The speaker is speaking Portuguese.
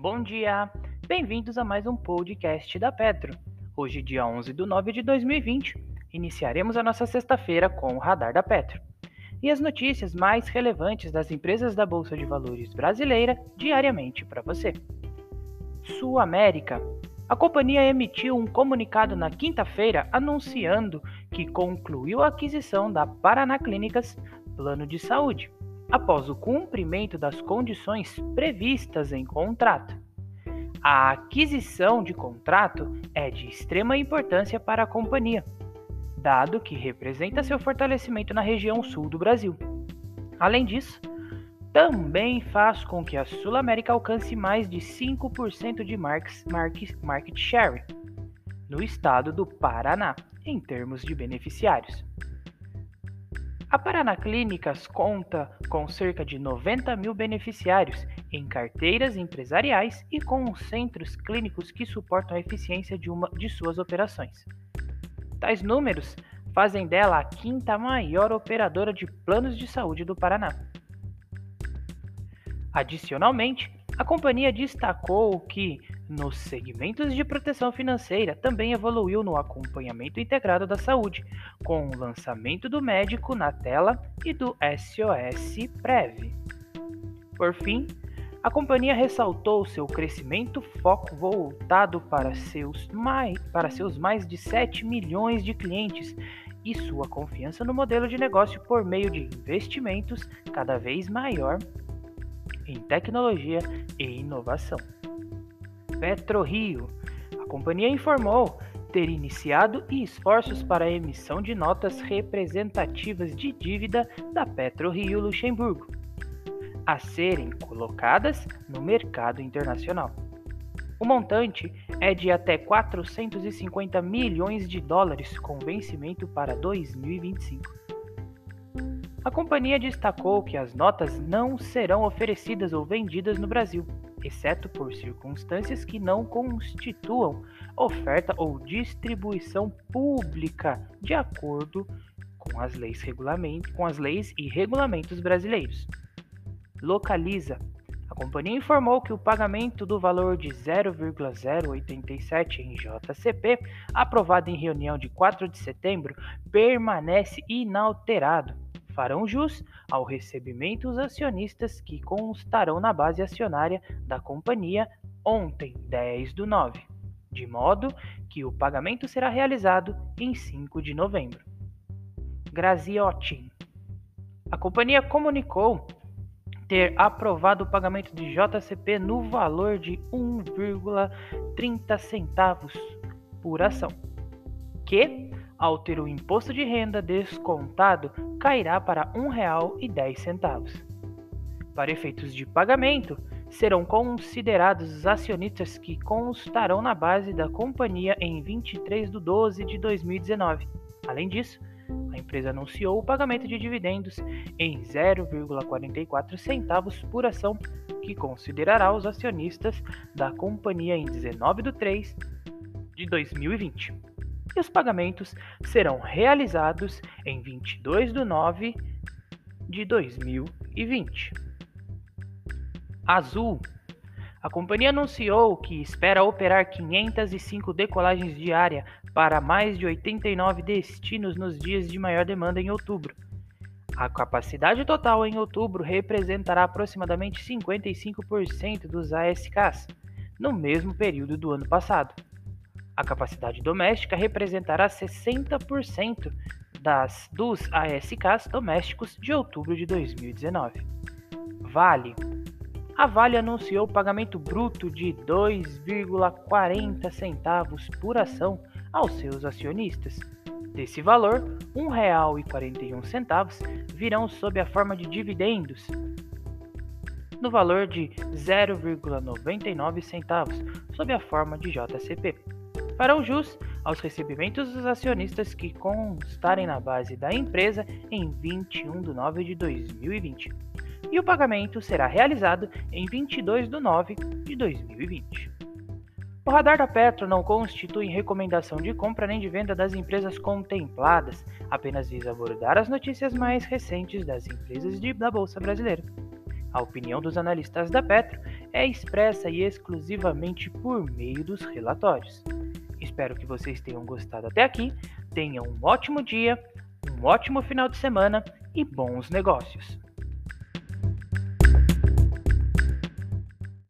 Bom dia! Bem-vindos a mais um podcast da Petro. Hoje, dia 11 de nove de 2020, iniciaremos a nossa sexta-feira com o Radar da Petro e as notícias mais relevantes das empresas da Bolsa de Valores brasileira diariamente para você. Sul América. A companhia emitiu um comunicado na quinta-feira anunciando que concluiu a aquisição da Paraná Clínicas Plano de Saúde após o cumprimento das condições previstas em contrato. A aquisição de contrato é de extrema importância para a companhia, dado que representa seu fortalecimento na região sul do Brasil. Além disso, também faz com que a Sul América alcance mais de 5% de market share no estado do Paraná, em termos de beneficiários. A Paraná Clínicas conta com cerca de 90 mil beneficiários em carteiras empresariais e com centros clínicos que suportam a eficiência de uma de suas operações. Tais números fazem dela a quinta maior operadora de planos de saúde do Paraná. Adicionalmente, a companhia destacou que, nos segmentos de proteção financeira, também evoluiu no acompanhamento integrado da saúde, com o lançamento do médico na tela e do SOS Prev. Por fim, a companhia ressaltou seu crescimento foco voltado para seus mais, para seus mais de 7 milhões de clientes e sua confiança no modelo de negócio por meio de investimentos cada vez maior em tecnologia e inovação. PetroRio. A companhia informou ter iniciado esforços para a emissão de notas representativas de dívida da PetroRio Luxemburgo, a serem colocadas no mercado internacional. O montante é de até 450 milhões de dólares com vencimento para 2025. A companhia destacou que as notas não serão oferecidas ou vendidas no Brasil, exceto por circunstâncias que não constituam oferta ou distribuição pública, de acordo com as leis, com as leis e regulamentos brasileiros. Localiza. A companhia informou que o pagamento do valor de 0,087 em JCP, aprovado em reunião de 4 de setembro, permanece inalterado farão jus ao recebimento os acionistas que constarão na base acionária da companhia ontem, 10 do 9, de modo que o pagamento será realizado em 5 de novembro. Graziotin. A companhia comunicou ter aprovado o pagamento de JCP no valor de 1,30 centavos por ação, que ao ter o imposto de renda descontado, cairá para R$ 1,10. Para efeitos de pagamento, serão considerados os acionistas que constarão na base da companhia em 23 de 12 de 2019. Além disso, a empresa anunciou o pagamento de dividendos em 0,44 centavos por ação, que considerará os acionistas da companhia em 19 de 3 de 2020 e os pagamentos serão realizados em 22 de 9 de 2020. Azul. A companhia anunciou que espera operar 505 decolagens diárias para mais de 89 destinos nos dias de maior demanda em outubro. A capacidade total em outubro representará aproximadamente 55% dos ASKs, no mesmo período do ano passado. A capacidade doméstica representará 60% das, dos ASKs domésticos de outubro de 2019. Vale. A Vale anunciou o pagamento bruto de 2,40 centavos por ação aos seus acionistas. Desse valor, R$ 1,41 virão sob a forma de dividendos, no valor de 0,99 centavos sob a forma de JCP farão jus aos recebimentos dos acionistas que constarem na base da empresa em 21 de nove de 2020. E o pagamento será realizado em 22 de nove de 2020. O radar da Petro não constitui recomendação de compra nem de venda das empresas contempladas, apenas visa abordar as notícias mais recentes das empresas de, da Bolsa Brasileira. A opinião dos analistas da Petro é expressa e exclusivamente por meio dos relatórios. Espero que vocês tenham gostado até aqui, tenham um ótimo dia, um ótimo final de semana e bons negócios.